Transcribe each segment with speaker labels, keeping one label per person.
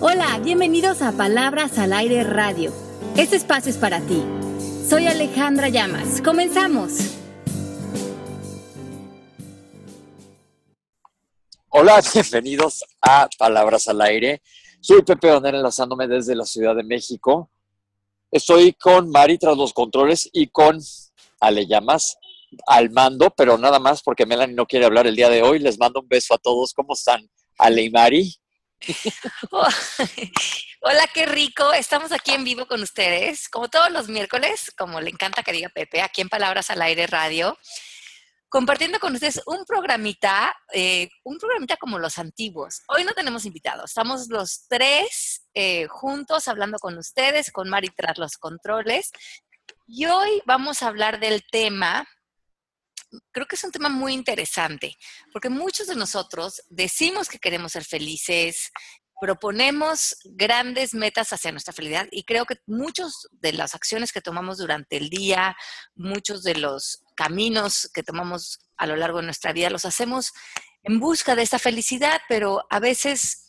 Speaker 1: Hola, bienvenidos a Palabras al Aire Radio. Este espacio es para ti. Soy Alejandra Llamas. Comenzamos.
Speaker 2: Hola, bienvenidos a Palabras al Aire. Soy Pepe Donel enlazándome desde la Ciudad de México. Estoy con Mari tras los controles y con Ale Llamas al mando, pero nada más porque Melanie no quiere hablar el día de hoy. Les mando un beso a todos. ¿Cómo están? Ale y Mari.
Speaker 3: Hola, qué rico. Estamos aquí en vivo con ustedes, como todos los miércoles, como le encanta que diga Pepe, aquí en Palabras al Aire Radio, compartiendo con ustedes un programita, eh, un programita como los antiguos. Hoy no tenemos invitados, estamos los tres eh, juntos hablando con ustedes, con Mari tras los controles. Y hoy vamos a hablar del tema creo que es un tema muy interesante, porque muchos de nosotros decimos que queremos ser felices, proponemos grandes metas hacia nuestra felicidad y creo que muchas de las acciones que tomamos durante el día, muchos de los caminos que tomamos a lo largo de nuestra vida, los hacemos en busca de esta felicidad, pero a veces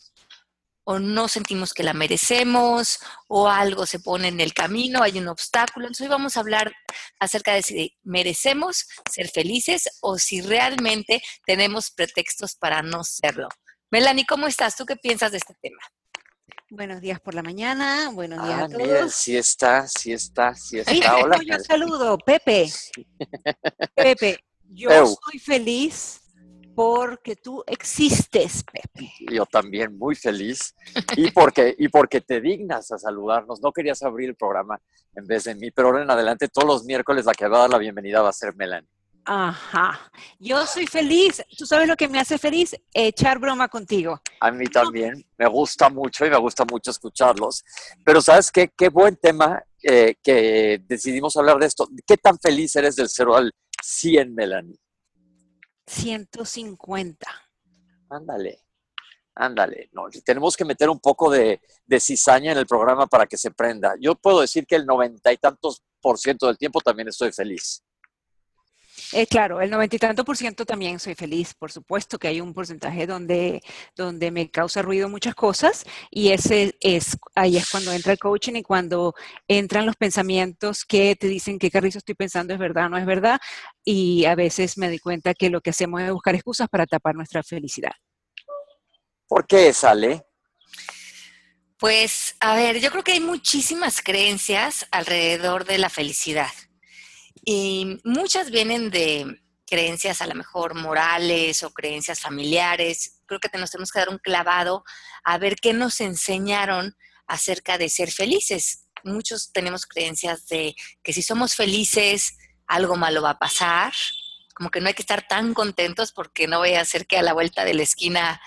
Speaker 3: o no sentimos que la merecemos o algo se pone en el camino, hay un obstáculo. Entonces hoy vamos a hablar acerca de si merecemos ser felices o si realmente tenemos pretextos para no serlo. Melanie, ¿cómo estás? ¿Tú qué piensas de este tema?
Speaker 4: Buenos días por la mañana, buenos días
Speaker 2: ah,
Speaker 4: a todos.
Speaker 2: Mira, sí está, sí está, sí está. Hola.
Speaker 4: Yo saludo, Pepe. Pepe, yo soy feliz porque tú existes, Pepe.
Speaker 2: Yo también muy feliz y porque, y porque te dignas a saludarnos. No querías abrir el programa en vez de mí, pero ahora en adelante todos los miércoles la que va a dar la bienvenida va a ser Melanie.
Speaker 4: Ajá. Yo soy feliz. ¿Tú sabes lo que me hace feliz? Echar broma contigo.
Speaker 2: A mí también. Me gusta mucho y me gusta mucho escucharlos. Pero ¿sabes qué? Qué buen tema eh, que decidimos hablar de esto. ¿Qué tan feliz eres del 0 al 100, Melanie?
Speaker 4: 150.
Speaker 2: Ándale, ándale. No, tenemos que meter un poco de, de, cizaña en el programa para que se prenda. Yo puedo decir que el noventa y tantos por ciento del tiempo también estoy feliz.
Speaker 4: Eh, claro, el noventa y tanto por ciento también soy feliz. Por supuesto que hay un porcentaje donde, donde me causa ruido muchas cosas y ese es, ahí es cuando entra el coaching y cuando entran los pensamientos que te dicen qué carrizo estoy pensando es verdad o no es verdad. Y a veces me doy cuenta que lo que hacemos es buscar excusas para tapar nuestra felicidad.
Speaker 2: ¿Por qué sale?
Speaker 3: Pues, a ver, yo creo que hay muchísimas creencias alrededor de la felicidad. Y muchas vienen de creencias a lo mejor morales o creencias familiares. Creo que nos tenemos que dar un clavado a ver qué nos enseñaron acerca de ser felices. Muchos tenemos creencias de que si somos felices, algo malo va a pasar, como que no hay que estar tan contentos porque no voy a hacer que a la vuelta de la esquina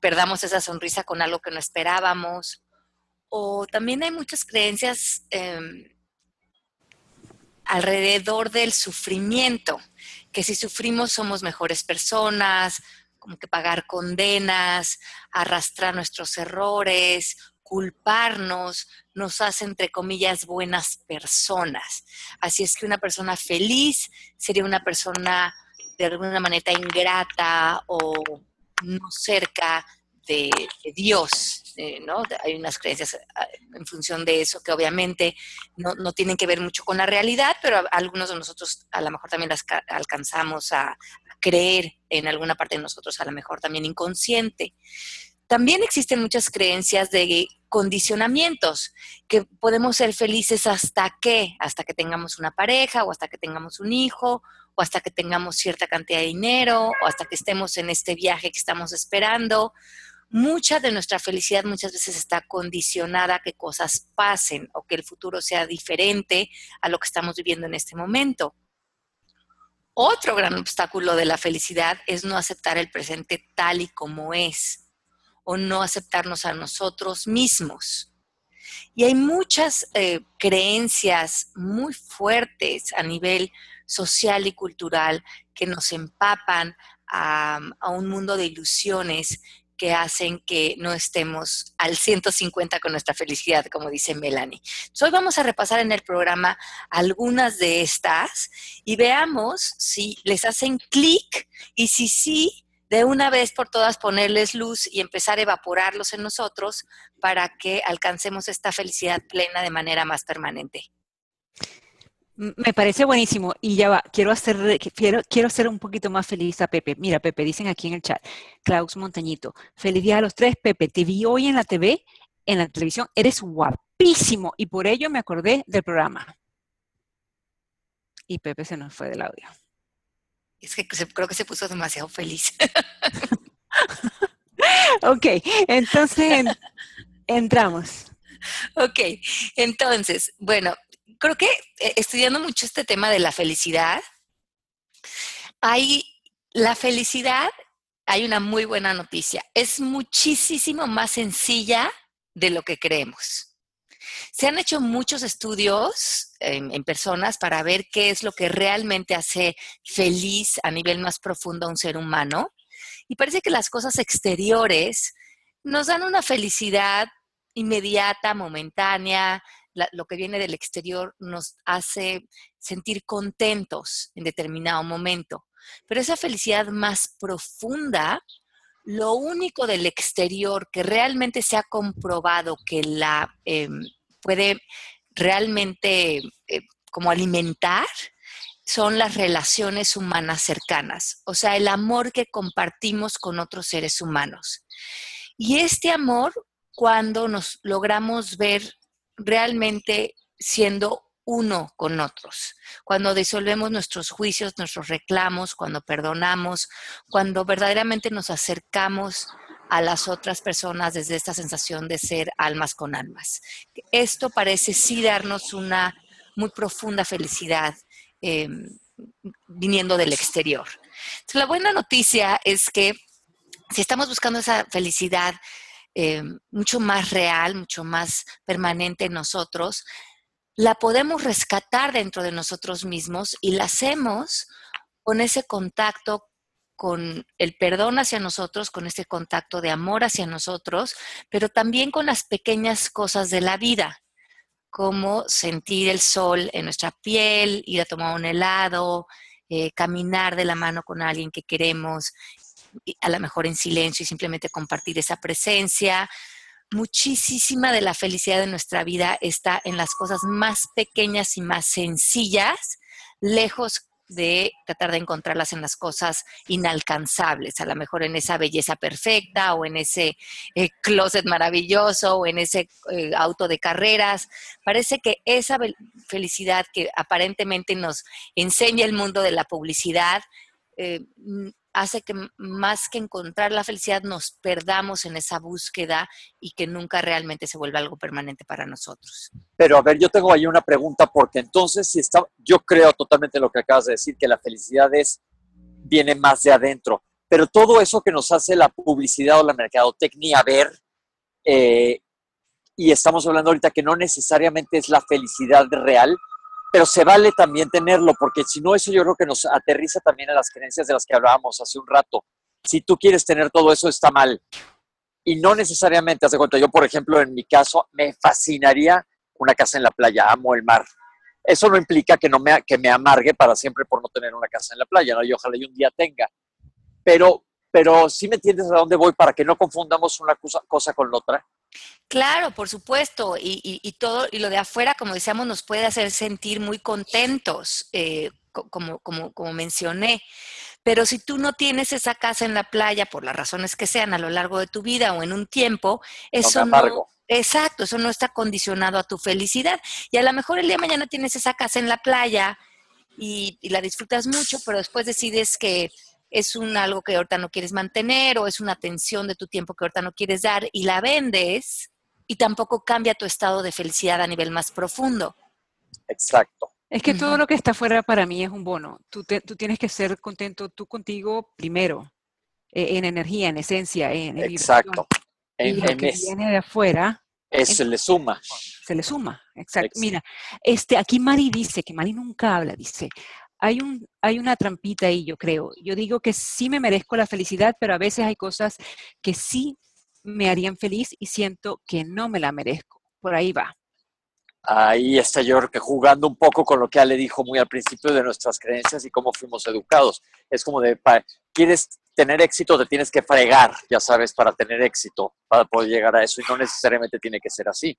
Speaker 3: perdamos esa sonrisa con algo que no esperábamos. O también hay muchas creencias em, alrededor del sufrimiento, que si sufrimos somos mejores personas, como que pagar condenas, arrastrar nuestros errores, culparnos, nos hace, entre comillas, buenas personas. Así es que una persona feliz sería una persona de alguna manera ingrata o no cerca de, Dios, eh, ¿no? Hay unas creencias ah, en función de eso que obviamente no, tienen que ver mucho con la realidad, pero algunos de nosotros a lo mejor también las alcanzamos a, creer en alguna parte de nosotros, a lo mejor también inconsciente. También existen muchas creencias de condicionamientos, que podemos ser felices hasta que, hasta que tengamos una pareja o hasta que tengamos un hijo o hasta que tengamos cierta cantidad de dinero o hasta que estemos en este viaje que estamos esperando mucha de nuestra felicidad muchas veces está condicionada a que cosas pasen o que el futuro sea diferente a lo que estamos viviendo en este momento. Otro gran obstáculo de la felicidad es no aceptar el presente tal y como es o no aceptarnos a nosotros mismos. Y hay muchas eh, creencias muy fuertes a nivel social y cultural que nos empapan a, a un mundo de ilusiones que hacen que no estemos al 150 con nuestra felicidad, como dice Melanie. hoy vamos a repasar en el programa algunas de estas y veamos si les hacen clic y si sí de una vez por todas ponerles luz y empezar a evaporarlos en nosotros para que alcancemos esta felicidad plena de manera más permanente.
Speaker 4: Me parece buenísimo. Y ya va, quiero hacer, quiero, quiero hacer un poquito más feliz a Pepe. Mira, Pepe, dicen aquí en el chat, Klaus Montañito, feliz día a los tres, Pepe, te vi hoy en la TV, en la televisión, eres guapísimo y por ello me acordé del programa. Y Pepe se nos fue del audio.
Speaker 3: Es que creo que se puso demasiado feliz.
Speaker 4: ok, entonces entramos.
Speaker 3: Ok, entonces, bueno, creo que eh, estudiando mucho este tema de la felicidad, hay la felicidad, hay una muy buena noticia, es muchísimo más sencilla de lo que creemos. Se han hecho muchos estudios en, personas para ver qué es lo que realmente hace feliz a nivel más profundo a un ser humano. Y parece que las cosas exteriores nos dan una felicidad inmediata, momentánea, lo que viene del exterior nos hace sentir contentos en determinado momento. Pero esa felicidad más profunda, lo único del exterior que realmente se ha comprobado que la em, puede realmente eh, como alimentar son las relaciones humanas cercanas, o sea, el amor que compartimos con otros seres humanos. Y este amor, cuando nos logramos ver realmente siendo uno con otros, cuando disolvemos nuestros juicios, nuestros reclamos, cuando perdonamos, cuando verdaderamente nos acercamos a las otras personas desde esta sensación de ser almas con almas. Esto parece sí darnos una muy profunda felicidad em, viniendo del exterior. la buena noticia es que si estamos buscando esa felicidad eh, mucho más real, mucho más permanente en nosotros, la podemos rescatar dentro de nosotros mismos y la hacemos con ese contacto con el perdón hacia nosotros, con ese contacto de amor hacia nosotros, pero también con las pequeñas cosas de la vida, como sentir el sol en nuestra piel, ir a tomar un helado, eh, caminar de la mano con alguien que queremos, a lo mejor en silencio y simplemente compartir esa presencia. Muchísima de la felicidad de nuestra vida está en las cosas más pequeñas y más sencillas, lejos de tratar de encontrarlas en las cosas inalcanzables, a lo mejor en esa belleza perfecta o en ese eh, closet maravilloso o en ese eh, auto de carreras. Parece que esa felicidad que aparentemente nos enseña el mundo de la publicidad eh, hace que más que encontrar la felicidad nos perdamos en esa búsqueda y que nunca realmente se vuelva algo permanente para nosotros.
Speaker 2: Pero a ver, yo tengo ahí una pregunta porque entonces si está, yo creo totalmente lo que acabas de decir, que la felicidad es, viene más de adentro, pero todo eso que nos hace la publicidad o la mercadotecnia ver, eh, y estamos hablando ahorita que no necesariamente es la felicidad real, pero se vale también tenerlo, porque si no, eso yo creo que nos aterriza también a las creencias de las que hablábamos hace un rato. Si tú quieres tener todo eso, está mal. Y no necesariamente, hace cuenta, yo por ejemplo, en mi caso, me fascinaría una casa en la playa, amo el mar. Eso no implica que, no me, que me amargue para siempre por no tener una casa en la playa, ¿no? Y ojalá yo un día tenga. Pero, pero sí me entiendes a dónde voy para que no confundamos una cosa, con otra.
Speaker 3: Claro, por supuesto, y, todo, y lo de afuera, como decíamos, nos puede hacer sentir muy contentos, eh, como, como, como mencioné. Pero si tú no tienes esa casa en la playa, por las razones que sean, a lo largo de tu vida o en un tiempo, eso no, exacto, eso no está condicionado a tu felicidad. Y a lo mejor el día de mañana tienes esa casa en la playa y la disfrutas mucho, pero después decides que es un algo que ahorita no quieres mantener o es una atención de tu tiempo que ahorita no quieres dar y la vendes y tampoco cambia tu estado de felicidad a nivel más profundo.
Speaker 2: Exacto.
Speaker 4: Es que todo lo que está fuera para mí es un bono. Tú, tú tienes que ser contento tú contigo primero, e, en energía, en esencia, en
Speaker 2: Exacto.
Speaker 4: En, y lo que viene de afuera.
Speaker 2: se le suma.
Speaker 4: Se le suma, exacto. Mira, este, aquí Mari dice, que Mari nunca habla, dice, hay, un, hay una trampita ahí, yo creo. Yo digo que sí me merezco la felicidad, pero a veces hay cosas que sí me harían feliz y siento que no me la merezco. Por ahí va.
Speaker 2: ahí está yo que jugando un poco con lo que Ale dijo muy al principio de nuestras creencias y cómo fuimos educados. Es como de, ¿quieres tener éxito? Te tienes que fregar, ya sabes, para tener éxito, para poder llegar a eso y no necesariamente tiene que ser así.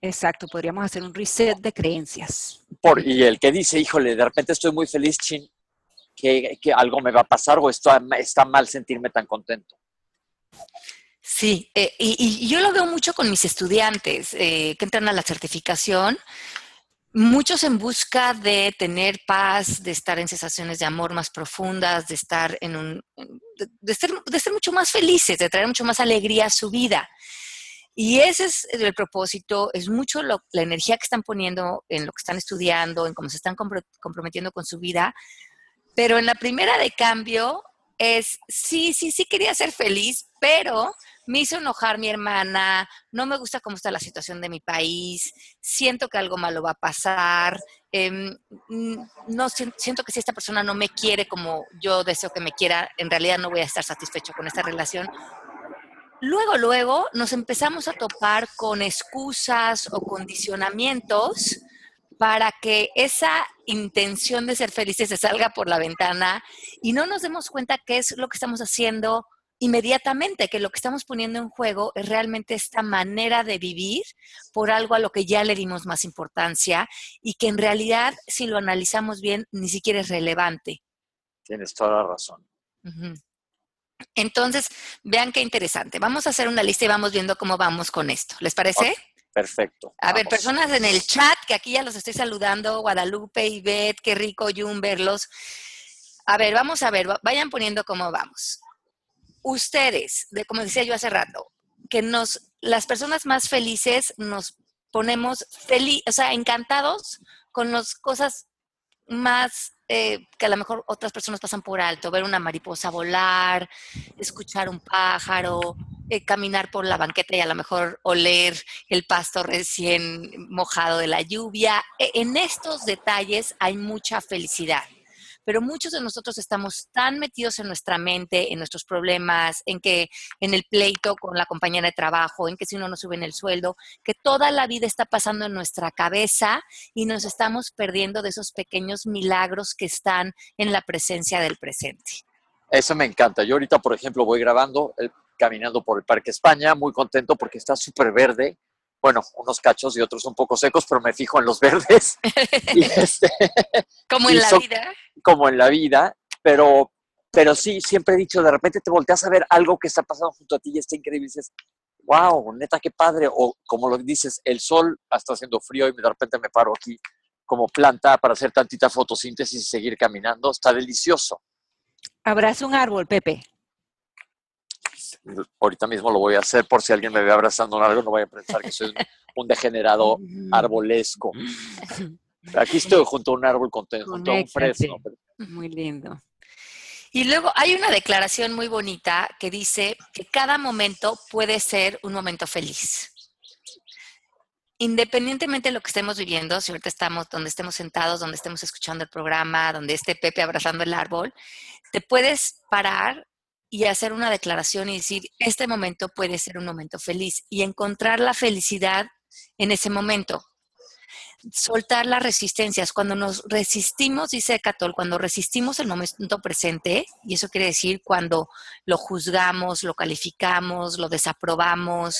Speaker 4: Exacto, podríamos hacer un reset de creencias.
Speaker 2: Por, y el que dice, híjole, de repente estoy muy feliz, chin, que, algo me va a pasar o esto, está mal sentirme tan contento.
Speaker 3: Sí, eh, y, yo lo veo mucho con mis estudiantes eh, que entran a la certificación, muchos en busca de tener paz, de estar en sensaciones de amor más profundas, de estar en un, de, ser, de ser mucho más felices, de traer mucho más alegría a su vida. Y ese es el propósito, es mucho la energía que están poniendo en lo que están estudiando, en cómo se están comprometiendo con su vida. Pero en la primera de cambio es, sí, sí, sí quería ser feliz, pero me hizo enojar mi hermana, no me gusta cómo está la situación de mi país, siento que algo malo va a pasar, em, no siento que si esta persona no me quiere como yo deseo que me quiera, en realidad no voy a estar satisfecho con esta relación. Luego, luego nos empezamos a topar con excusas o condicionamientos para que esa intención de ser felices se salga por la ventana y no nos demos cuenta qué es lo que estamos haciendo inmediatamente, que lo que estamos poniendo en juego es realmente esta manera de vivir por algo a lo que ya le dimos más importancia y que en realidad, si lo analizamos bien, ni siquiera es relevante.
Speaker 2: Tienes toda la razón.
Speaker 3: Entonces, vean qué interesante. Vamos a hacer una lista y vamos viendo cómo vamos con esto. ¿Les parece?
Speaker 2: perfecto.
Speaker 3: A ver, personas en el chat, que aquí ya los estoy saludando, Guadalupe, Ivette, qué rico, Jun, verlos. A ver, vamos a ver, vayan poniendo cómo vamos. Ustedes, de, como decía yo hace rato, que nos, las personas más felices nos ponemos feliz, o sea, encantados con las cosas más eh, que a lo mejor otras personas pasan por alto, ver una mariposa volar, escuchar un pájaro, eh, caminar por la banqueta y a lo mejor oler el pasto recién mojado de la lluvia. E, en estos detalles hay mucha felicidad pero muchos de nosotros estamos tan metidos en nuestra mente, en nuestros problemas, en que en el pleito con la compañera de trabajo, en que si no sube en el sueldo, que toda la vida está pasando en nuestra cabeza y nos estamos perdiendo de esos pequeños milagros que están en la presencia del presente.
Speaker 2: Eso me encanta. Yo ahorita, por ejemplo, voy grabando, eh, caminando por el Parque España, muy contento porque está súper verde bueno, unos cachos y otros un poco secos, pero me fijo en los verdes.
Speaker 3: Este, como en la vida.
Speaker 2: Como en la vida, pero, pero sí, siempre he dicho, de repente te volteas a ver algo que está pasando junto a ti y está increíble y dices, wow, neta, qué padre. O como lo dices, el sol está haciendo frío y de repente me paro aquí como planta para hacer tantita fotosíntesis y seguir caminando. Está delicioso.
Speaker 4: Abraza un árbol, Pepe
Speaker 2: ahorita mismo lo voy a hacer por si alguien me ve abrazando un árbol, no vaya a pensar que soy un degenerado arbolesco. Aquí estoy junto a un árbol, junto a un fresno.
Speaker 4: Muy lindo.
Speaker 3: Y luego hay una declaración muy bonita que dice que cada momento puede ser un momento feliz. Independientemente de lo que estemos viviendo, si ahorita estamos donde estemos sentados, donde estemos escuchando el programa, donde esté Pepe abrazando el árbol, te puedes parar y hacer una declaración y decir, este momento puede ser un momento feliz y encontrar la felicidad en ese momento. Soltar las resistencias. Cuando nos resistimos, dice Catol, cuando resistimos el momento presente, y eso quiere decir cuando lo juzgamos, lo calificamos, lo desaprobamos,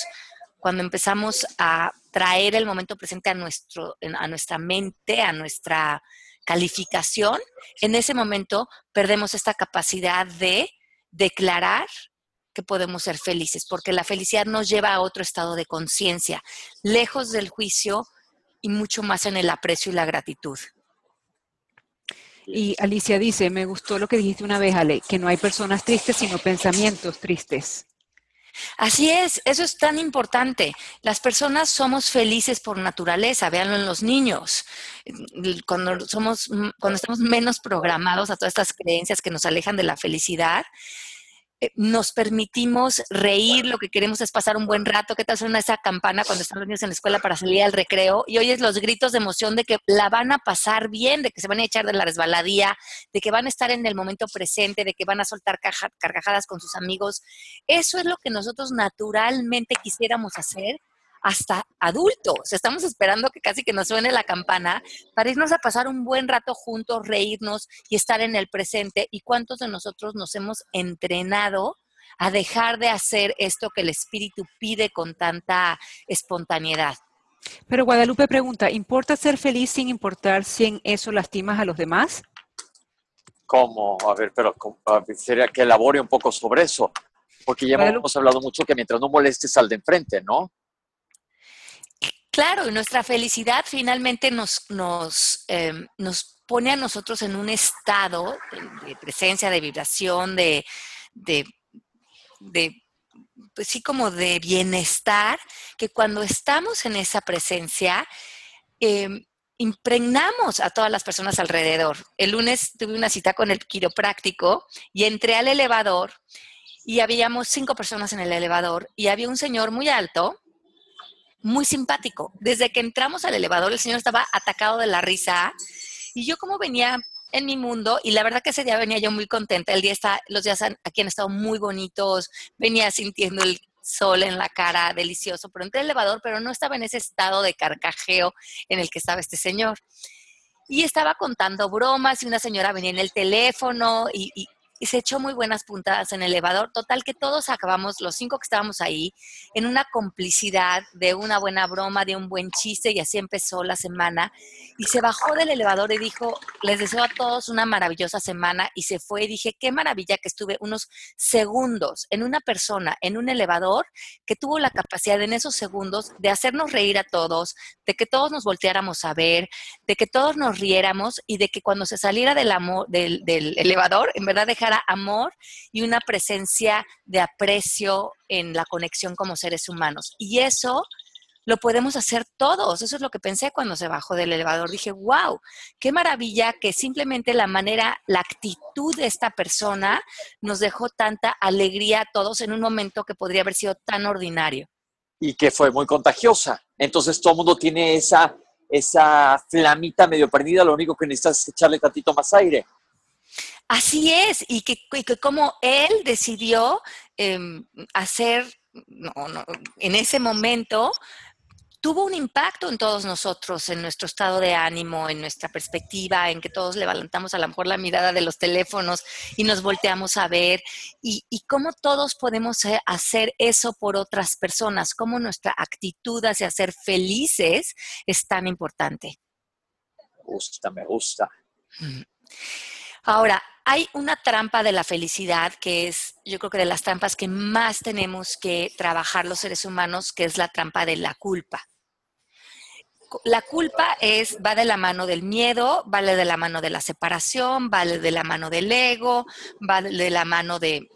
Speaker 3: cuando empezamos a traer el momento presente a, nuestro, a nuestra mente, a nuestra calificación, en ese momento perdemos esta capacidad de declarar que podemos ser felices, porque la felicidad nos lleva a otro estado de conciencia, lejos del juicio y mucho más en el aprecio y la gratitud.
Speaker 4: Y Alicia dice, me gustó lo que dijiste una vez, Ale, que no hay personas tristes, sino pensamientos tristes.
Speaker 3: Así es, eso es tan importante. Las personas somos felices por naturaleza, véanlo en los niños. Cuando somos, cuando estamos menos programados a todas estas creencias que nos alejan de la felicidad, nos permitimos reír, lo que queremos es pasar un buen rato. ¿Qué tal suena esa campana cuando están los niños en la escuela para salir al recreo? Y oyes los gritos de emoción de que la van a pasar bien, de que se van a echar de la resbaladía, de que van a estar en el momento presente, de que van a soltar carcajadas con sus amigos. Eso es lo que nosotros naturalmente quisiéramos hacer hasta adultos. Estamos esperando que casi que nos suene la campana para irnos a pasar un buen rato juntos, reírnos y estar en el presente. ¿Y cuántos de nosotros nos hemos entrenado a dejar de hacer esto que el espíritu pide con tanta espontaneidad?
Speaker 4: Pero Guadalupe pregunta, ¿importa ser feliz sin importar si en eso lastimas a los demás?
Speaker 2: ¿Cómo? A ver, pero sería que elabore un poco sobre eso. Porque ya hemos hablado mucho que mientras no molestes al de enfrente, ¿no?
Speaker 3: Claro, y nuestra felicidad finalmente nos, nos, em, nos pone a nosotros en un estado de, presencia, de vibración, de, de, pues sí, como de bienestar, que cuando estamos en esa presencia, em, impregnamos a todas las personas alrededor. El lunes tuve una cita con el quiropráctico y entré al elevador y habíamos cinco personas en el elevador y había un señor muy alto, muy simpático. Desde que entramos al elevador, el señor estaba atacado de la risa y yo como venía en mi mundo y la verdad que ese día venía yo muy contenta. El día está, los días aquí han estado muy bonitos, venía sintiendo el sol en la cara, delicioso, pero entré al elevador, pero no estaba en ese estado de carcajeo en el que estaba este señor. Y estaba contando bromas y una señora venía en el teléfono y, y se echó muy buenas puntadas en el elevador. Total que todos acabamos, los cinco que estábamos ahí, en una complicidad de una buena broma, de un buen chiste y así empezó la semana. Y se bajó del elevador y dijo, les deseo a todos una maravillosa semana y se fue y dije, qué maravilla que estuve unos segundos en una persona, en un elevador, que tuvo la capacidad en esos segundos de hacernos reír a todos, de que todos nos volteáramos a ver, de que todos nos riéramos y de que cuando se saliera del, amor, del, del elevador, en verdad dejara amor y una presencia de aprecio en la conexión como seres humanos. Y eso lo podemos hacer todos. Eso es lo que pensé cuando se bajó del elevador. Dije, wow, qué maravilla que simplemente la manera, la actitud de esta persona nos dejó tanta alegría a todos en un momento que podría haber sido tan ordinario.
Speaker 2: Y que fue muy contagiosa. Entonces todo el mundo tiene esa, esa flamita medio perdida, lo único que necesitas es echarle tantito más aire.
Speaker 3: Así es, y que, como él decidió em, hacer, en ese momento, tuvo un impacto en todos nosotros, en nuestro estado de ánimo, en nuestra perspectiva, en que todos levantamos a lo mejor la mirada de los teléfonos y nos volteamos a ver, y, y cómo todos podemos eh, hacer eso por otras personas, cómo nuestra actitud hacia ser felices es tan importante.
Speaker 2: Me gusta, me gusta.
Speaker 3: Ahora, hay una trampa de la felicidad que es, yo creo que de las trampas que más tenemos que trabajar los seres humanos, que es la trampa de la culpa. La culpa es, va de la mano del miedo, vale de la mano de la separación, vale de la mano del ego, vale de la mano de,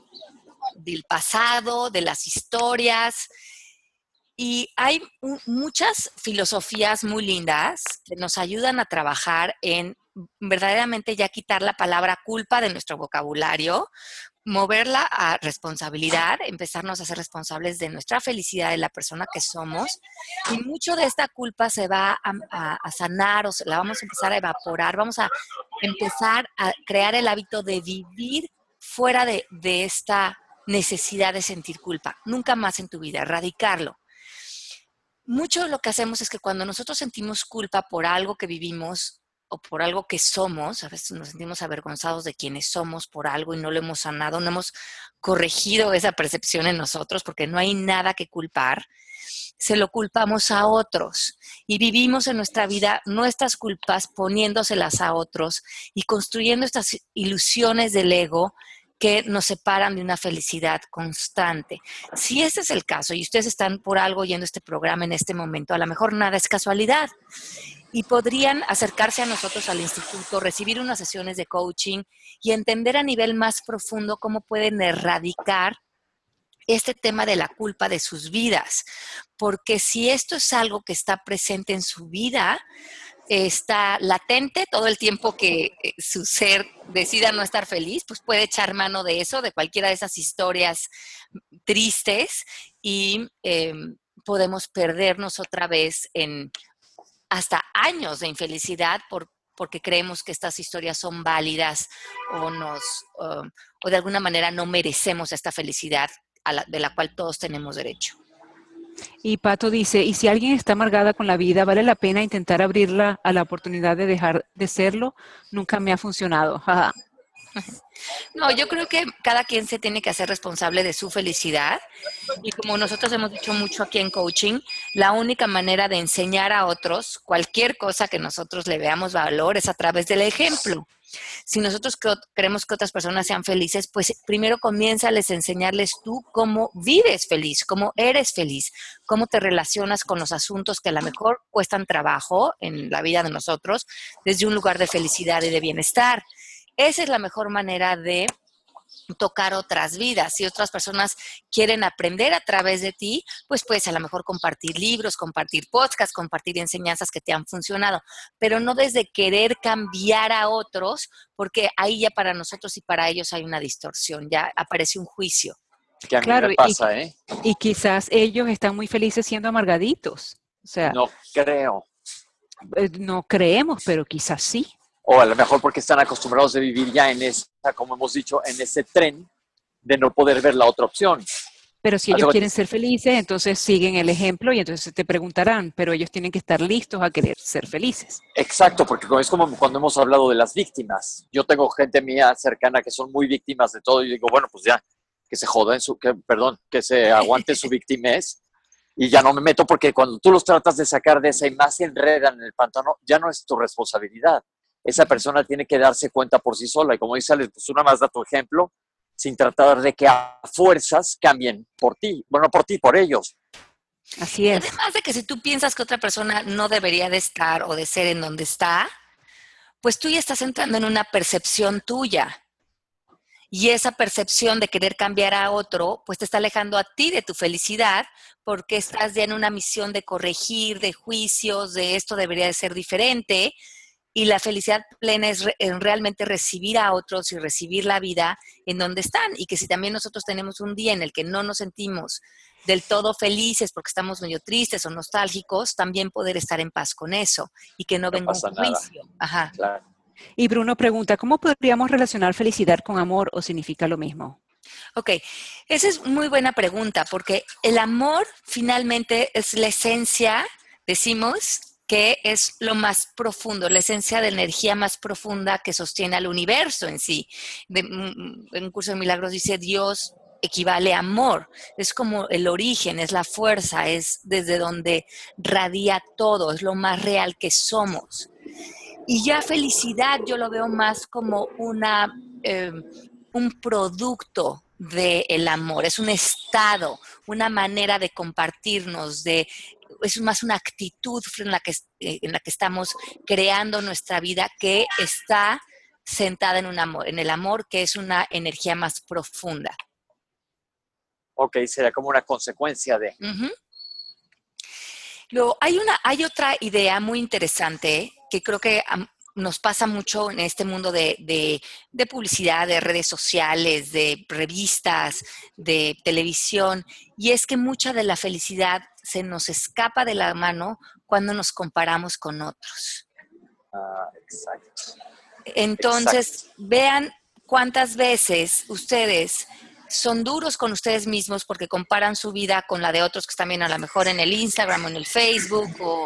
Speaker 3: del pasado, de las historias. Y hay muchas filosofías muy lindas que nos ayudan a trabajar en verdaderamente ya quitar la palabra culpa de nuestro vocabulario, moverla a responsabilidad, empezarnos a ser responsables de nuestra felicidad, de la persona que somos. Y mucho de esta culpa se va a, sanar o la vamos a empezar a evaporar, vamos a empezar a crear el hábito de vivir fuera de, esta necesidad de sentir culpa. Nunca más en tu vida, erradicarlo mucho lo que hacemos es que cuando nosotros sentimos culpa por algo que vivimos, o por algo que somos, a veces nos sentimos avergonzados de quienes somos por algo y no lo hemos sanado, no hemos corregido esa percepción en nosotros porque no hay nada que culpar, se lo culpamos a otros y vivimos en nuestra vida nuestras culpas poniéndoselas a otros y construyendo estas ilusiones del ego que nos separan de una felicidad constante. Si ese es el caso y ustedes están por algo oyendo este programa en este momento, a lo mejor nada es casualidad y podrían acercarse a nosotros al instituto, recibir unas sesiones de coaching y entender a nivel más profundo cómo pueden erradicar este tema de la culpa de sus vidas. Porque si esto es algo que está presente en su vida, está latente todo el tiempo que eh, su ser decida no estar feliz, pues puede echar mano de eso, de cualquiera de esas historias tristes y em, podemos perdernos otra vez en hasta años de infelicidad por, porque creemos que estas historias son válidas o, nos, um, o de alguna manera no merecemos esta felicidad de la cual todos tenemos derecho.
Speaker 4: Y Pato dice, y si alguien está amargada con la vida, ¿vale la pena intentar abrirla a la oportunidad de dejar de serlo? Nunca me ha funcionado.
Speaker 3: No, yo creo que cada quien se tiene que hacer responsable de su felicidad. Y como nosotros hemos dicho mucho aquí en coaching, la única manera de enseñar a otros cualquier cosa que nosotros le veamos valor es a través del ejemplo. Si nosotros queremos que otras personas sean felices, pues primero comienza a enseñarles tú cómo vives feliz, cómo eres feliz, cómo te relacionas con los asuntos que a lo mejor cuestan trabajo en la vida de nosotros desde un lugar de felicidad y de bienestar. Esa es la mejor manera de tocar otras vidas. Si otras personas quieren aprender a través de ti, pues puedes a lo mejor compartir libros, compartir podcasts, compartir enseñanzas que te han funcionado, pero no desde querer cambiar a otros, porque ahí ya para nosotros y para ellos hay una distorsión, ya aparece un juicio.
Speaker 2: Que a mí me pasa, ¿eh?
Speaker 4: Y quizás ellos están muy felices siendo amargaditos. O sea,
Speaker 2: no creo.
Speaker 4: Eh, no creemos, pero quizás sí
Speaker 2: o a lo mejor porque están acostumbrados a vivir ya en esa, como hemos dicho, en ese tren de no poder ver la otra opción.
Speaker 4: Pero si ellos quieren ser felices, entonces siguen el ejemplo y entonces te preguntarán, pero ellos tienen que estar listos a querer ser felices.
Speaker 2: Exacto, porque es como cuando hemos hablado de las víctimas. Yo tengo gente mía cercana que son muy víctimas de todo y digo, bueno, pues ya, que se joda en su, que, perdón, que se aguante su victimez y ya no me meto porque cuando tú los tratas de sacar de esa y más se enredan en el pantano, ya no es tu responsabilidad esa persona tiene que darse cuenta por sí sola. Y como dice Alex, pues una más da tu ejemplo, sin tratar de que a fuerzas cambien por ti. Bueno, por ti, por ellos.
Speaker 4: Así es.
Speaker 3: Además de que si tú piensas que otra persona no debería de estar o de ser en donde está, pues tú ya estás entrando en una percepción tuya. Y esa percepción de querer cambiar a otro, pues te está alejando a ti de tu felicidad porque estás ya en una misión de corregir, de juicios, de esto debería de ser diferente y la felicidad plena es realmente recibir a otros y recibir la vida en donde están. Y que si también nosotros tenemos un día en el que no nos sentimos del todo felices porque estamos medio tristes o nostálgicos, también poder estar en paz con eso y que no, venga un juicio. Ajá.
Speaker 4: Y Bruno pregunta, ¿cómo podríamos relacionar felicidad con amor o significa lo mismo?
Speaker 3: Ok, esa es muy buena pregunta porque el amor finalmente es la esencia, decimos, que es lo más profundo, la esencia de energía más profunda que sostiene al universo en sí. Mm, en un curso de milagros dice Dios equivale a amor, es como el origen, es la fuerza, es desde donde radia todo, es lo más real que somos. Y ya felicidad yo lo veo más como una, eh, un producto del amor, es un estado, una manera de compartirnos, de es más una actitud en la que, eh, en la que estamos creando nuestra vida que está sentada en, un amor, en el amor, que es una energía más profunda.
Speaker 2: Ok, sería como una consecuencia de.
Speaker 3: Luego, hay, una, hay otra idea muy interesante que creo que nos pasa mucho en este mundo de, publicidad, de redes sociales, de revistas, de televisión, y es que mucha de la felicidad se nos escapa de la mano cuando nos comparamos con otros.
Speaker 2: Ah, exacto.
Speaker 3: Entonces, vean cuántas veces ustedes son duros con ustedes mismos porque comparan su vida con la de otros que están bien a lo mejor en el Instagram o en el Facebook o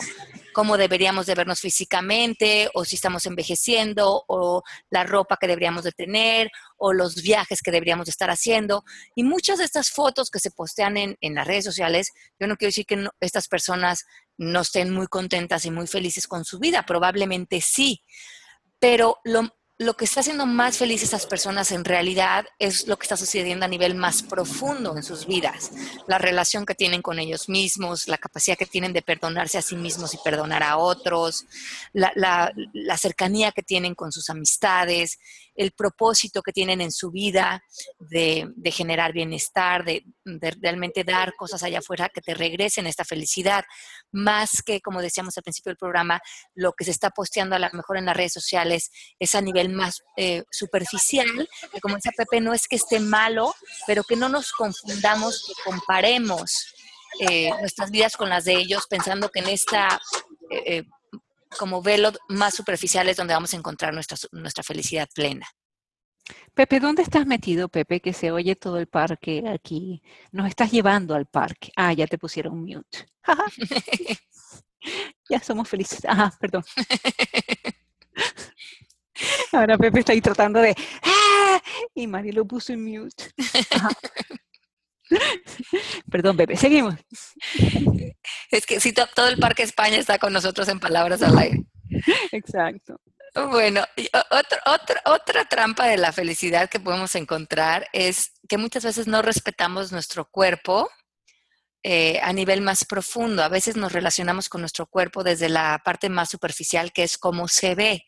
Speaker 3: cómo deberíamos de vernos físicamente o si estamos envejeciendo o la ropa que deberíamos de tener o los viajes que deberíamos de estar haciendo. Y muchas de estas fotos que se postean en, en las redes sociales, yo no quiero decir que estas personas no estén muy contentas y muy felices con su vida, probablemente sí, pero lo, lo que está haciendo más felices a esas personas en realidad es lo que está sucediendo a nivel más profundo en sus vidas. La relación que tienen con ellos mismos, la capacidad que tienen de perdonarse a sí mismos y perdonar a otros, la, la cercanía que tienen con sus amistades, el propósito que tienen en su vida de, generar bienestar, de, realmente dar cosas allá afuera que te regresen esta felicidad, más que, como decíamos al principio del programa, lo que se está posteando a lo mejor en las redes sociales es a nivel más eh, superficial, que como dice Pepe, no es que esté malo, pero que no nos confundamos, que comparemos eh, nuestras vidas con las de ellos, pensando que en esta... Eh, como velo más superficiales donde vamos a encontrar nuestra, nuestra felicidad plena.
Speaker 4: Pepe, ¿dónde estás metido, Pepe? Que se oye todo el parque aquí. Nos estás llevando al parque. Ah, ya te pusieron mute. ya somos felices. Ah, perdón. Ahora Pepe está ahí tratando de... ¡Ah! Y Mari lo puso en mute. Perdón, Pepe, seguimos.
Speaker 3: Es que si todo el Parque España está con nosotros en palabras al aire.
Speaker 4: Exacto.
Speaker 3: Bueno, otra, otra trampa de la felicidad que podemos encontrar es que muchas veces no respetamos nuestro cuerpo eh, a nivel más profundo. A veces nos relacionamos con nuestro cuerpo desde la parte más superficial, que es cómo se ve.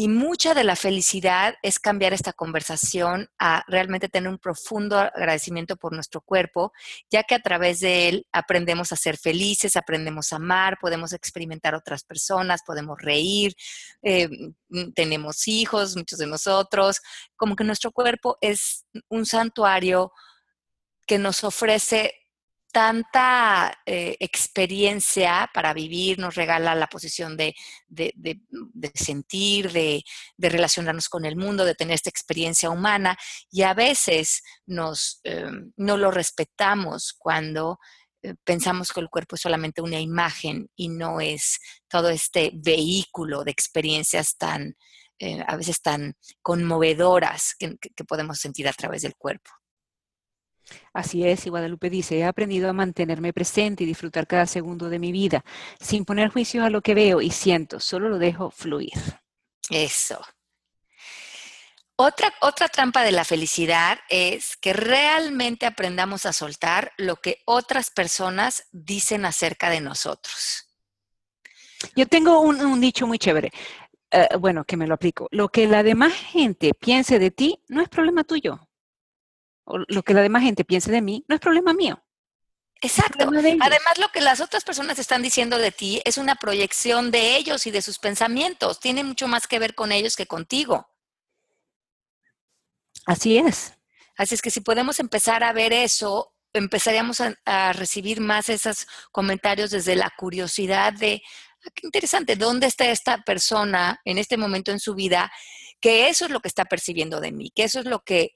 Speaker 3: Y mucha de la felicidad es cambiar esta conversación a realmente tener un profundo agradecimiento por nuestro cuerpo, ya que a través de él aprendemos a ser felices, aprendemos a amar, podemos experimentar otras personas, podemos reír, eh, mm, tenemos hijos, muchos de nosotros, como que nuestro cuerpo es un santuario que nos ofrece tanta eh, experiencia para vivir, nos regala la posición de, sentir, de, relacionarnos con el mundo, de tener esta experiencia humana y a veces nos, eh, no lo respetamos cuando eh, pensamos que el cuerpo es solamente una imagen y no es todo este vehículo de experiencias tan, a veces tan conmovedoras que podemos sentir a través del cuerpo.
Speaker 4: Así es, y Guadalupe dice, he aprendido a mantenerme presente y disfrutar cada segundo de mi vida, sin poner juicios a lo que veo y siento, solo lo dejo fluir.
Speaker 3: Eso. Otra, otra trampa de la felicidad es que realmente aprendamos a soltar lo que otras personas dicen acerca de nosotros.
Speaker 4: Yo tengo un, dicho muy chévere. Eh, bueno, que me lo aplico. Lo que la demás gente piense de ti no es problema tuyo o lo que la demás gente piense de mí, no es problema mío.
Speaker 3: Exacto. Además, lo que las otras personas están diciendo de ti es una proyección de ellos y de sus pensamientos. Tiene mucho más que ver con ellos que contigo.
Speaker 4: Así es.
Speaker 3: Así es que si podemos empezar a ver eso, empezaríamos a, recibir más esos comentarios desde la curiosidad de, ah, qué interesante, ¿dónde está esta persona en este momento en su vida? Que eso es lo que está percibiendo de mí, que eso es lo que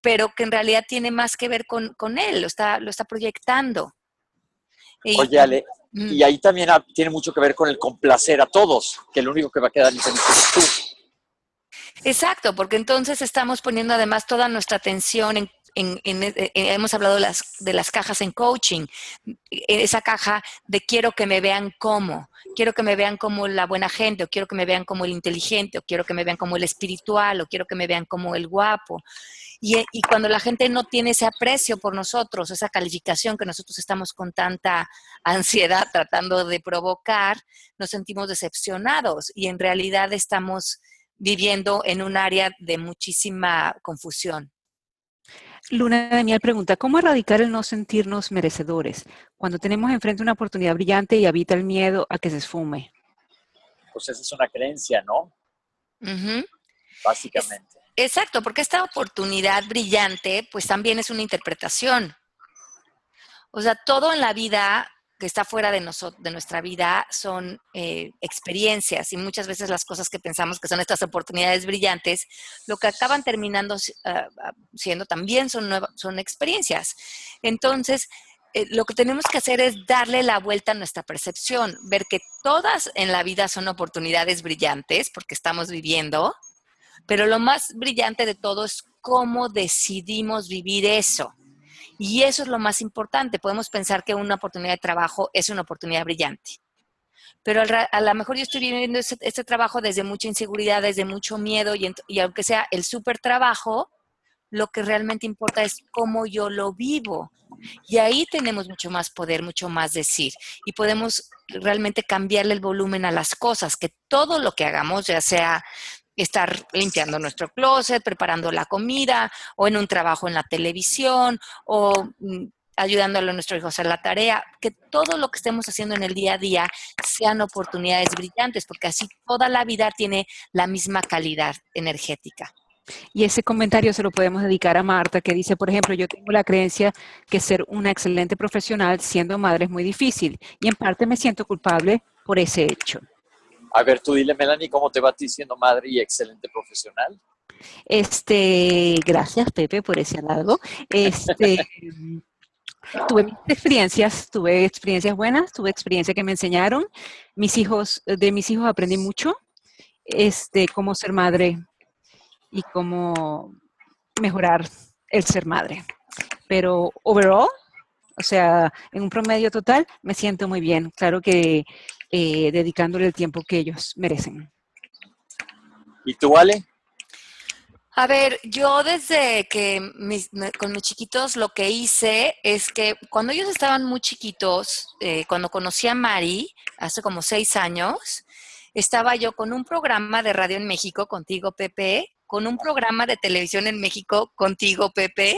Speaker 3: pero que en realidad tiene más que ver con, él, lo está, lo está proyectando.
Speaker 2: Oye, Ale, y ahí también tiene mucho que ver con el complacer a todos, que lo único que va a quedar infeliz es tú.
Speaker 3: Exacto, porque entonces estamos poniendo además toda nuestra atención en hemos hablado de las, de las cajas en coaching, esa caja de quiero que me vean como, quiero que me vean como la buena gente, o quiero que me vean como el inteligente, o quiero que me vean como el espiritual, o quiero que me vean como el guapo. Y, y, cuando la gente no tiene ese aprecio por nosotros, esa calificación que nosotros estamos con tanta ansiedad tratando de provocar, nos sentimos decepcionados y en realidad estamos viviendo en un área de muchísima confusión.
Speaker 4: Luna Daniel pregunta, ¿cómo erradicar el no sentirnos merecedores cuando tenemos enfrente una oportunidad brillante y habita el miedo a que se esfume?
Speaker 2: Pues esa es una creencia, ¿no? Básicamente.
Speaker 3: Exacto, porque esta oportunidad brillante, pues también es una interpretación. O sea, todo en la vida que está fuera de, de nuestra vida son eh, experiencias y muchas veces las cosas que pensamos que son estas oportunidades brillantes, lo que acaban terminando ah, siendo también son, son experiencias. Entonces, eh, lo que tenemos que hacer es darle la vuelta a nuestra percepción, ver que todas en la vida son oportunidades brillantes porque estamos viviendo, pero lo más brillante de todo es cómo decidimos vivir eso. Y eso es lo más importante. Podemos pensar que una oportunidad de trabajo es una oportunidad brillante. Pero a lo mejor yo estoy viviendo este, trabajo desde mucha inseguridad, desde mucho miedo, y, aunque sea el súper trabajo, lo que realmente importa es cómo yo lo vivo. Y ahí tenemos mucho más poder, mucho más decir. Y podemos realmente cambiarle el volumen a las cosas, que todo lo que hagamos, ya sea estar limpiando nuestro closet, preparando la comida, o en un trabajo en la televisión, o mm, ayudándole a nuestro hijo a la tarea, que todo lo que estemos haciendo en el día a día sean oportunidades brillantes, porque así toda la vida tiene la misma calidad energética.
Speaker 4: Y ese comentario se lo podemos dedicar a Marta, que dice, por ejemplo, yo tengo la creencia que ser una excelente profesional siendo madre es muy difícil y en parte me siento culpable por ese hecho.
Speaker 2: A ver, tú dile, Melanie, ¿cómo te va a ti siendo madre y excelente profesional?
Speaker 4: Este, gracias Pepe por ese halago. Este, tuve mis experiencias, tuve experiencias buenas, tuve experiencias que me enseñaron. Mis hijos, de mis hijos aprendí mucho, este, cómo ser madre y cómo mejorar el ser madre. Pero overall, o sea, en un promedio total, me siento muy bien. Claro que eh, dedicándole el tiempo que ellos merecen.
Speaker 2: ¿Y tú, Ale?
Speaker 3: A ver, yo desde que con mis chiquitos lo que hice es que cuando ellos estaban muy chiquitos, eh, cuando conocí a Mari, hace como seis años, estaba yo con un programa de radio en México, contigo, Pepe, con un programa de televisión en México, contigo, Pepe.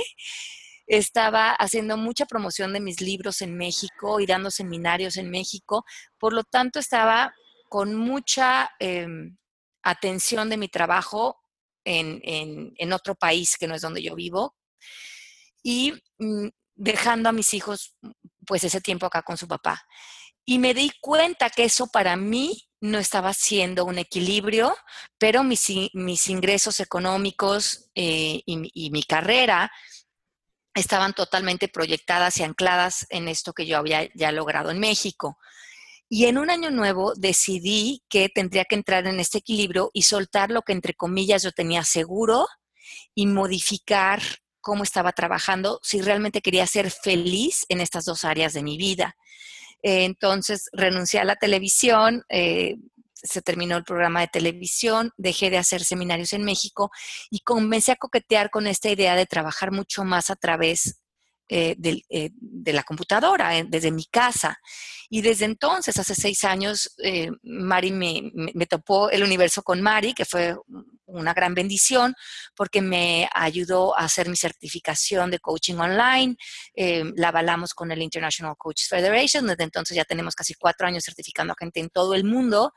Speaker 3: Estaba haciendo mucha promoción de mis libros en México y dando seminarios en México. Por lo tanto, estaba con mucha em, atención de mi trabajo en, otro país que no es donde yo vivo y mm, dejando a mis hijos pues ese tiempo acá con su papá. Y me di cuenta que eso para mí no estaba siendo un equilibrio, pero mis, mis ingresos económicos eh, y, mi carrera estaban totalmente proyectadas y ancladas en esto que yo había ya logrado en México. Y en un año nuevo decidí que tendría que entrar en este equilibrio y soltar lo que entre comillas yo tenía seguro y modificar cómo estaba trabajando si realmente quería ser feliz en estas dos áreas de mi vida. entonces renuncié a la televisión, eh, se terminó el programa de televisión, dejé de hacer seminarios en México y comencé a coquetear con esta idea de trabajar mucho más a través eh, eh, de, la computadora, desde mi casa. Y desde entonces, hace seis años, eh, Mari me, me, topó el universo con Mari, que fue una gran bendición porque me ayudó a hacer mi certificación de coaching online. Eh, la avalamos con el International Coaches Federation. Desde entonces ya tenemos casi cuatro años certificando a gente en todo el mundo.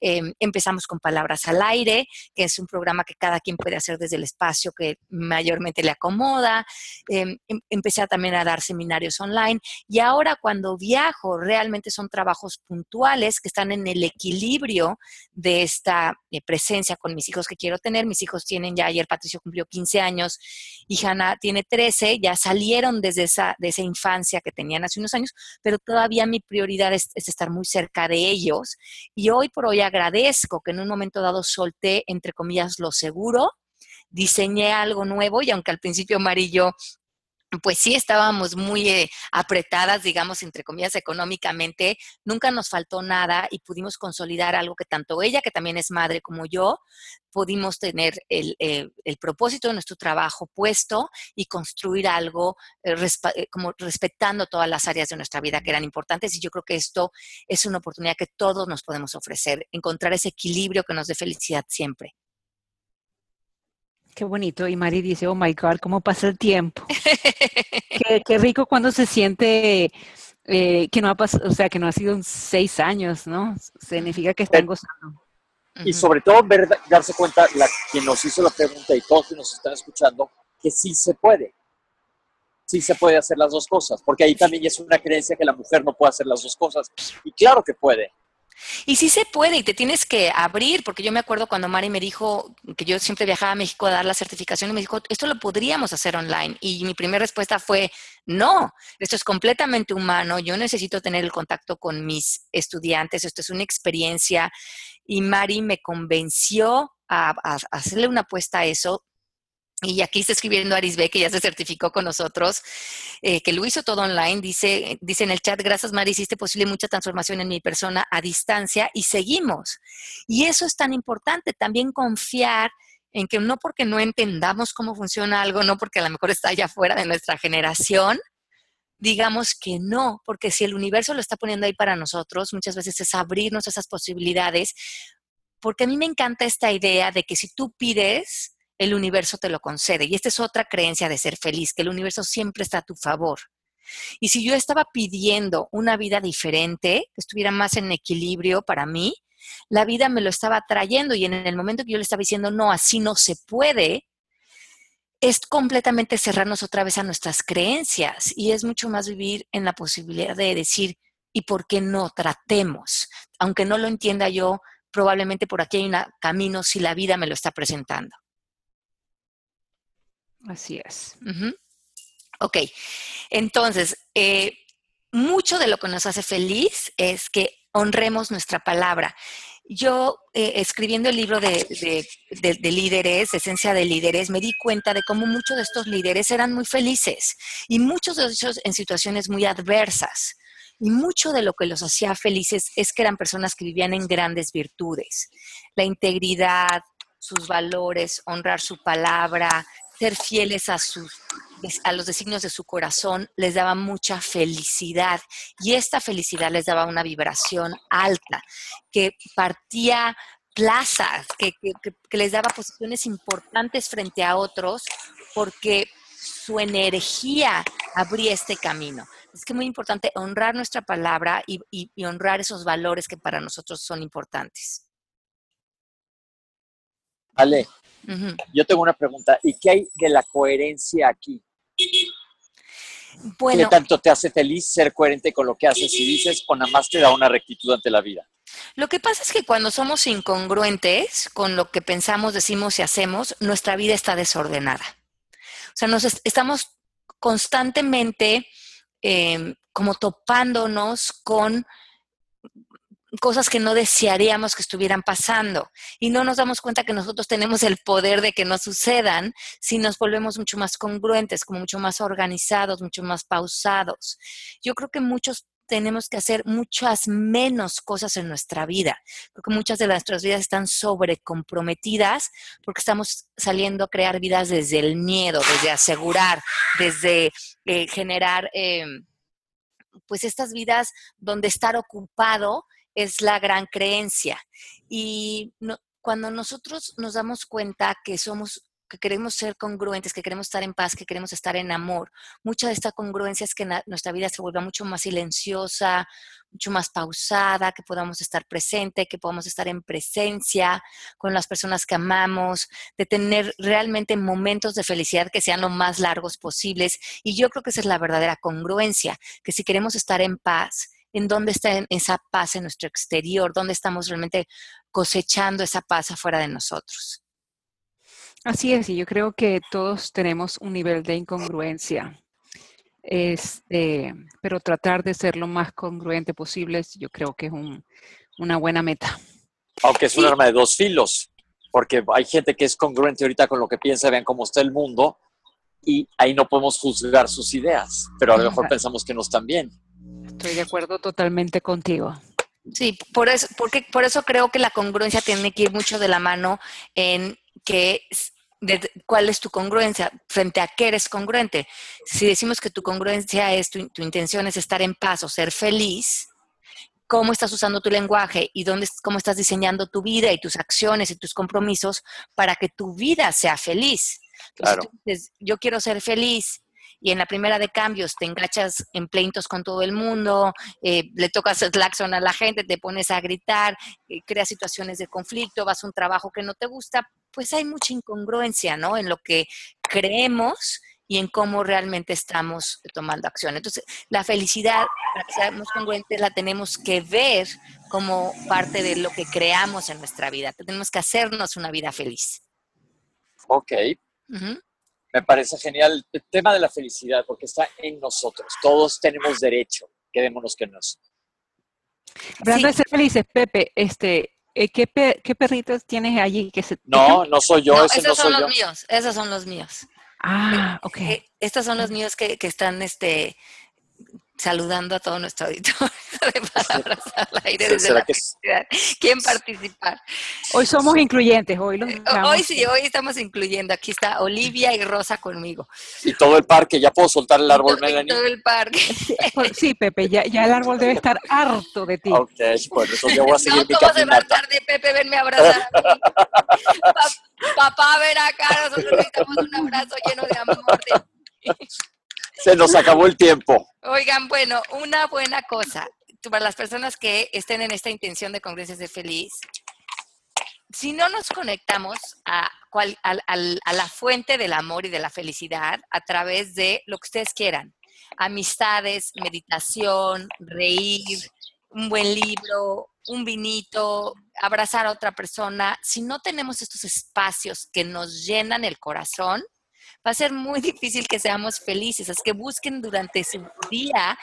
Speaker 3: Eh, empezamos con Palabras al Aire, que es un programa que cada quien puede hacer desde el espacio que mayormente le acomoda. Em, empecé también a dar seminarios online y ahora cuando viajo realmente son trabajos puntuales que están en el equilibrio de esta eh, presencia con mis hijos que quiero tener. Mis hijos tienen ya, ayer Patricio cumplió 15 años y Hanna tiene 13, ya salieron desde esa, de esa infancia que tenían hace unos años, pero todavía mi prioridad es, es estar muy cerca de ellos. Y hoy por hoy agradezco que en un momento dado solté, entre comillas, lo seguro, diseñé algo nuevo y aunque al principio Mari y yo pues sí estábamos muy eh, apretadas, digamos, entre comillas, económicamente. Nunca nos faltó nada y pudimos consolidar algo que tanto ella, que también es madre como yo, pudimos tener el, eh, propósito de nuestro trabajo puesto y construir algo eh, como respetando todas las áreas de nuestra vida que eran importantes. Y yo creo que esto es una oportunidad que todos nos podemos ofrecer, encontrar ese equilibrio que nos dé felicidad siempre.
Speaker 4: Qué bonito. Y Mari dice, oh my God, ¿cómo pasa el tiempo? qué, rico cuando se siente eh, que no ha pasado, o sea, que no ha sido seis años, ¿no? Significa que están gozando.
Speaker 2: Y sobre todo darse cuenta, la, quien nos hizo la pregunta y todos que nos están escuchando, que sí se puede. Sí se puede hacer las dos cosas, porque ahí también es una creencia que la mujer no puede hacer las dos cosas. Y claro que puede.
Speaker 3: Y sí se puede y te tienes que abrir, porque yo me acuerdo cuando Mari me dijo que yo siempre viajaba a México a dar la certificación y me dijo, esto lo podríamos hacer online. Y mi primera respuesta fue, no, esto es completamente humano, yo necesito tener el contacto con mis estudiantes, esto es una experiencia. Y Mari me convenció a, a hacerle una apuesta a eso y aquí está escribiendo Arisbe, que ya se certificó con nosotros, eh, que lo hizo todo online. Dice, dice en el chat, gracias Mari, hiciste posible mucha transformación en mi persona a distancia y seguimos. Y eso es tan importante, también confiar en que no porque no entendamos cómo funciona algo, no porque a lo mejor está allá fuera de nuestra generación, digamos que no, porque si el universo lo está poniendo ahí para nosotros, muchas veces es abrirnos esas posibilidades, porque a mí me encanta esta idea de que si tú pides, el universo te lo concede. Y esta es otra creencia de ser feliz, que el universo siempre está a tu favor. Y si yo estaba pidiendo una vida diferente, que estuviera más en equilibrio para mí, la vida me lo estaba trayendo y en el momento que yo le estaba diciendo, no, así no se puede, es completamente cerrarnos otra vez a nuestras creencias y es mucho más vivir en la posibilidad de decir, ¿y por qué no tratemos? Aunque no lo entienda yo, probablemente por aquí hay un camino si la vida me lo está presentando.
Speaker 4: Así es.
Speaker 3: Ok, entonces, eh, mucho de lo que nos hace feliz es que honremos nuestra palabra. Yo, eh, escribiendo el libro de, de, líderes, Esencia de Líderes, me di cuenta de cómo muchos de estos líderes eran muy felices y muchos de ellos en situaciones muy adversas. Y mucho de lo que los hacía felices es que eran personas que vivían en grandes virtudes. La integridad, sus valores, honrar su palabra, ser fieles a, sus, a los designios de su corazón, les daba mucha felicidad. Y esta felicidad les daba una vibración alta, que partía plazas, que, que les daba posiciones importantes frente a otros, porque su energía abría este camino. Es que es muy importante honrar nuestra palabra y, honrar esos valores que para nosotros son importantes.
Speaker 2: Ale, yo tengo una pregunta. ¿Y qué hay de la coherencia aquí? Bueno, ¿Qué tanto te hace feliz ser coherente con lo que haces y dices o nada más te da una rectitud ante la vida?
Speaker 3: Lo que pasa es que cuando somos incongruentes con lo que pensamos, decimos y hacemos, nuestra vida está desordenada. O sea, nos estamos constantemente em, como topándonos con cosas que no desearíamos que estuvieran pasando y no nos damos cuenta que nosotros tenemos el poder de que no sucedan si nos volvemos mucho más congruentes, como mucho más organizados, mucho más pausados. Yo creo que muchos tenemos que hacer muchas menos cosas en nuestra vida, porque muchas de nuestras vidas están sobrecomprometidas porque estamos saliendo a crear vidas desde el miedo, desde asegurar, desde eh, generar eh, pues estas vidas donde estar ocupado es la gran creencia. Y cuando nosotros nos damos cuenta que somos que queremos ser congruentes, que queremos estar en paz, que queremos estar en amor. Mucha de esta congruencia es que nuestra vida se vuelva mucho más silenciosa, mucho más pausada, que podamos estar presente, que podamos estar en presencia con las personas que amamos, de tener realmente momentos de felicidad que sean lo más largos posibles. Y yo creo que esa es la verdadera congruencia, que si queremos estar en paz, en dónde está esa paz en nuestro exterior, dónde estamos realmente cosechando esa paz afuera de nosotros.
Speaker 4: Así es, y yo creo que todos tenemos un nivel de incongruencia. Este, pero tratar de ser lo más congruente posible, yo creo que es una buena meta.
Speaker 2: Aunque es un arma de dos filos, porque hay gente que es congruente ahorita con lo que piensa, vean cómo está el mundo, y ahí no podemos juzgar sus ideas, pero a lo mejor pensamos que no están bien.
Speaker 4: Estoy de acuerdo totalmente contigo.
Speaker 3: Sí, por eso, porque, por eso creo que la congruencia tiene que ir mucho de la mano en que cuál es tu congruencia, frente a qué eres congruente. Si decimos que tu congruencia es, tu, intención es estar en paz o ser feliz, cómo estás usando tu lenguaje y dónde, cómo estás diseñando tu vida y tus acciones y tus compromisos para que tu vida sea feliz. Entonces, claro. yo quiero ser feliz y en la primera de cambios te engachas en pleitos con todo el mundo, eh, le tocas el claxon a la gente, te pones a gritar, eh, creas situaciones de conflicto, vas a un trabajo que no te gusta, pues hay mucha incongruencia, ¿no? En lo que creemos y en cómo realmente estamos tomando acción. Entonces, la felicidad, para que seamos congruentes, la tenemos que ver como parte de lo que creamos en nuestra vida. Tenemos que hacernos una vida feliz.
Speaker 2: Ok me parece genial el tema de la felicidad, porque está en nosotros. Todos tenemos derecho, quedémonos que nos.
Speaker 4: Hablando de ser felices, Pepe, este, eh, ¿qué, ¿qué, perritos tienes allí? Que se,
Speaker 2: no, no soy yo, ese
Speaker 3: esos
Speaker 2: no
Speaker 3: son
Speaker 2: los
Speaker 3: míos, esos son los míos.
Speaker 4: Ah, ok.
Speaker 3: Eh, estos son los míos que, que están este, saludando a todo nuestro auditorio de palabras al aire desde la que ¿Quién participar?
Speaker 4: Hoy somos incluyentes, hoy
Speaker 3: eh, Hoy sí, hoy estamos incluyendo. Aquí está Olivia y Rosa conmigo.
Speaker 2: Y todo el parque, ya puedo soltar el árbol, Melanie.
Speaker 3: Todo el parque.
Speaker 4: Sí, Pepe, ya, ya, el árbol debe estar harto de ti.
Speaker 2: Ok, bueno, entonces yo voy a seguir
Speaker 3: no,
Speaker 2: mi caminata.
Speaker 3: tarde, Pepe, venme a abrazar. papá, ven acá, nosotros necesitamos un abrazo lleno de amor.
Speaker 2: Se nos acabó el tiempo.
Speaker 3: Oigan, bueno, una buena cosa para las personas que estén en esta intención de congresos de feliz. Si no nos conectamos a, a, la fuente del amor y de la felicidad a través de lo que ustedes quieran, amistades, meditación, reír, un buen libro, un vinito, abrazar a otra persona, si no tenemos estos espacios que nos llenan el corazón, va a ser muy difícil que seamos felices. Es que busquen durante su día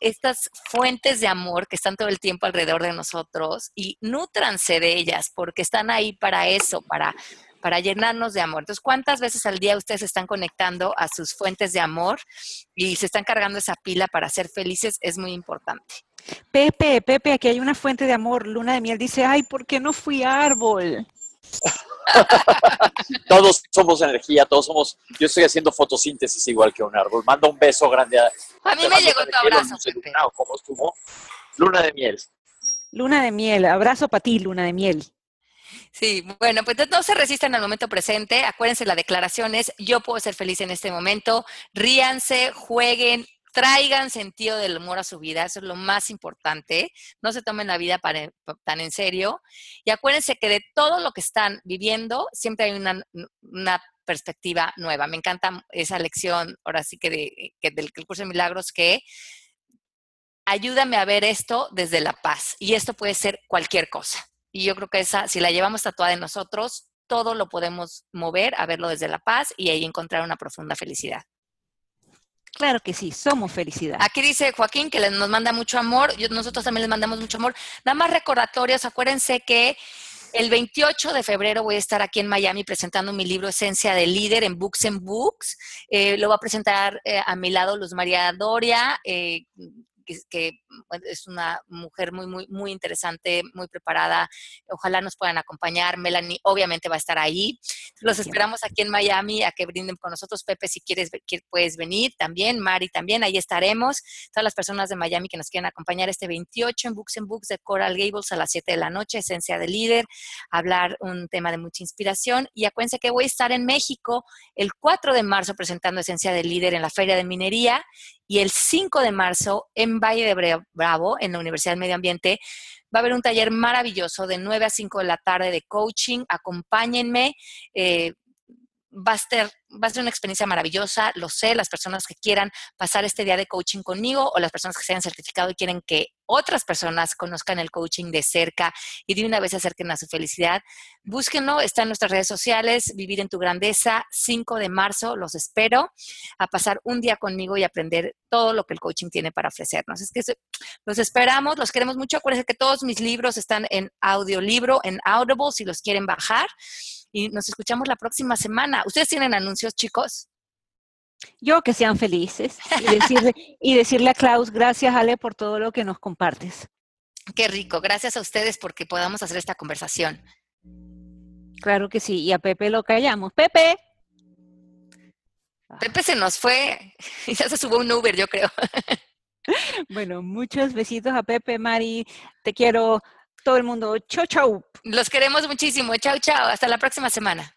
Speaker 3: estas fuentes de amor que están todo el tiempo alrededor de nosotros y nútranse de ellas porque están ahí para eso, para para llenarnos de amor. Entonces, ¿cuántas veces al día ustedes están conectando a sus fuentes de amor y se están cargando esa pila para ser felices? Es muy importante.
Speaker 4: Pepe, Pepe, aquí hay una fuente de amor. Luna de miel dice, ay, ¿por qué no fui árbol?
Speaker 2: todos somos energía, todos somos. Yo estoy haciendo fotosíntesis igual que un árbol. Manda un beso grande a.
Speaker 3: A mí me llegó tu abrazo.
Speaker 2: ¿Cómo estuvo? Luna de miel.
Speaker 4: Luna de miel, abrazo para ti, luna de miel.
Speaker 3: Sí, bueno, pues no se resistan al momento presente. Acuérdense, la declaración es: yo puedo ser feliz en este momento. Ríanse, jueguen, traigan sentido del humor a su vida, eso es lo más importante. No se tomen la vida tan en serio. Y acuérdense que de todo lo que están viviendo, siempre hay una, perspectiva nueva. Me encanta esa lección, ahora sí que, de, del curso de milagros, que ayúdame a ver esto desde la paz. Y esto puede ser cualquier cosa. Y yo creo que esa, si la llevamos tatuada en nosotros, todo lo podemos mover a verlo desde la paz y ahí encontrar una profunda felicidad.
Speaker 4: Claro que sí, somos felicidad.
Speaker 3: Aquí dice Joaquín que nos manda mucho amor, nosotros también les mandamos mucho amor. Nada más recordatorios, acuérdense que el 28 de febrero voy a estar aquí en Miami presentando mi libro Esencia de Líder en Books and Books. Eh, lo va a presentar eh, a mi lado Luz María Doria, eh, que, es una mujer muy, muy, muy interesante, muy preparada. Ojalá nos puedan acompañar. Melanie obviamente va a estar ahí. Los esperamos aquí en Miami a que brinden con nosotros. Pepe, si quieres, puedes venir también. Mari también, ahí estaremos. Todas las personas de Miami que nos quieran acompañar este 28 en Books and Books de Coral Gables a las 7 de la noche, Esencia de Líder, hablar un tema de mucha inspiración. Y acuérdense que voy a estar en México el 4 de marzo presentando Esencia de Líder en la Feria de Minería y el 5 de marzo en Valle de Bravo, en la Universidad del Medio Ambiente, va a haber un taller maravilloso de 9 a 5 de la tarde de coaching. Acompáñenme. Eh, va a, ser, va a ser una experiencia maravillosa, lo sé, las personas que quieran pasar este día de coaching conmigo o las personas que se hayan certificado y quieren que otras personas conozcan el coaching de cerca y de una vez acerquen a su felicidad, búsquenlo, está en nuestras redes sociales, Vivir en tu Grandeza, 5 de marzo, los espero a pasar un día conmigo y aprender todo lo que el coaching tiene para ofrecernos. Es que los esperamos, los queremos mucho, acuérdense que todos mis libros están en audiolibro, en Audible, si los quieren bajar y nos escuchamos la próxima semana. ¿Ustedes tienen anuncios, chicos?
Speaker 4: Yo que sean felices y decirle, y decirle a Klaus, gracias Ale por todo lo que nos compartes.
Speaker 3: Qué rico, gracias a ustedes porque podamos hacer esta conversación.
Speaker 4: Claro que sí, y a Pepe lo callamos. Pepe.
Speaker 3: Pepe se nos fue y ya se subió un Uber, yo creo.
Speaker 4: Bueno, muchos besitos a Pepe, Mari. Te quiero todo el mundo. Chau, chau.
Speaker 3: Los queremos muchísimo. Chau, chau. Hasta la próxima semana.